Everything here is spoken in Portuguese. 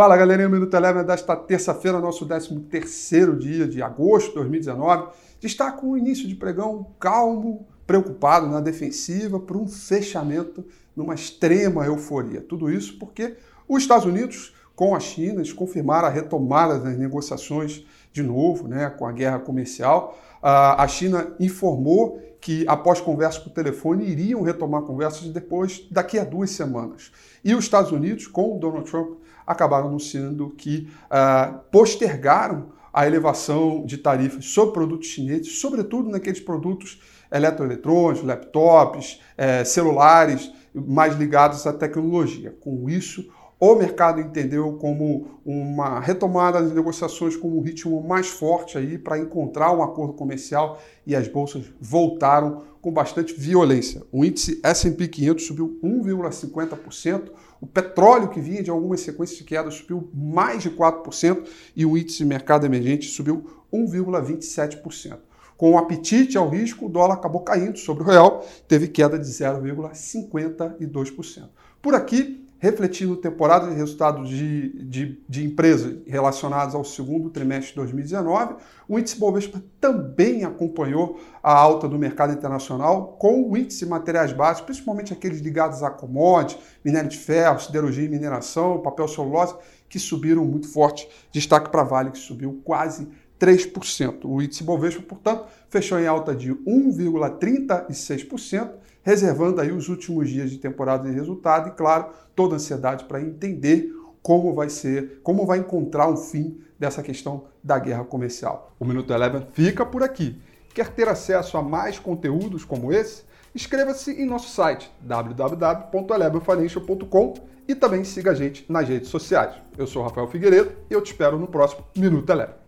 Fala galerinha, o Minuto Eleven desta terça-feira, nosso 13º dia de agosto de 2019. Destaca um início de pregão calmo, preocupado na defensiva por um fechamento numa extrema euforia. Tudo isso porque os Estados Unidos com a China, eles confirmaram a retomada das negociações de novo, né, com a guerra comercial. A China informou que, após conversa por telefone, iriam retomar conversas depois, daqui a duas semanas. E os Estados Unidos, com o Donald Trump, acabaram anunciando que uh, postergaram a elevação de tarifas sobre produtos chineses, sobretudo naqueles produtos eletroeletrônicos, laptops, eh, celulares mais ligados à tecnologia. Com isso, o mercado entendeu como uma retomada das negociações como um ritmo mais forte aí para encontrar um acordo comercial e as bolsas voltaram com bastante violência. O índice S&P 500 subiu 1,50%, o petróleo que vinha de algumas sequências de queda subiu mais de 4% e o índice mercado emergente subiu 1,27%. Com o apetite ao risco, o dólar acabou caindo sobre o real, teve queda de 0,52%. Por aqui, refletindo temporada de resultados de, de, de empresas relacionadas ao segundo trimestre de 2019, o índice Bovespa também acompanhou a alta do mercado internacional, com o índice de materiais básicos, principalmente aqueles ligados a commodities, minério de ferro, siderurgia e mineração, papel celulose, que subiram muito forte. Destaque para a Vale, que subiu quase 3%. O índice Bovespa, portanto, fechou em alta de 1,36%, reservando aí os últimos dias de temporada de resultado e, claro, toda a ansiedade para entender como vai ser, como vai encontrar um fim dessa questão da guerra comercial. O Minuto Eleven fica por aqui. Quer ter acesso a mais conteúdos como esse? Inscreva-se em nosso site www.elevenfinancial.com e também siga a gente nas redes sociais. Eu sou Rafael Figueiredo e eu te espero no próximo Minuto Eleven.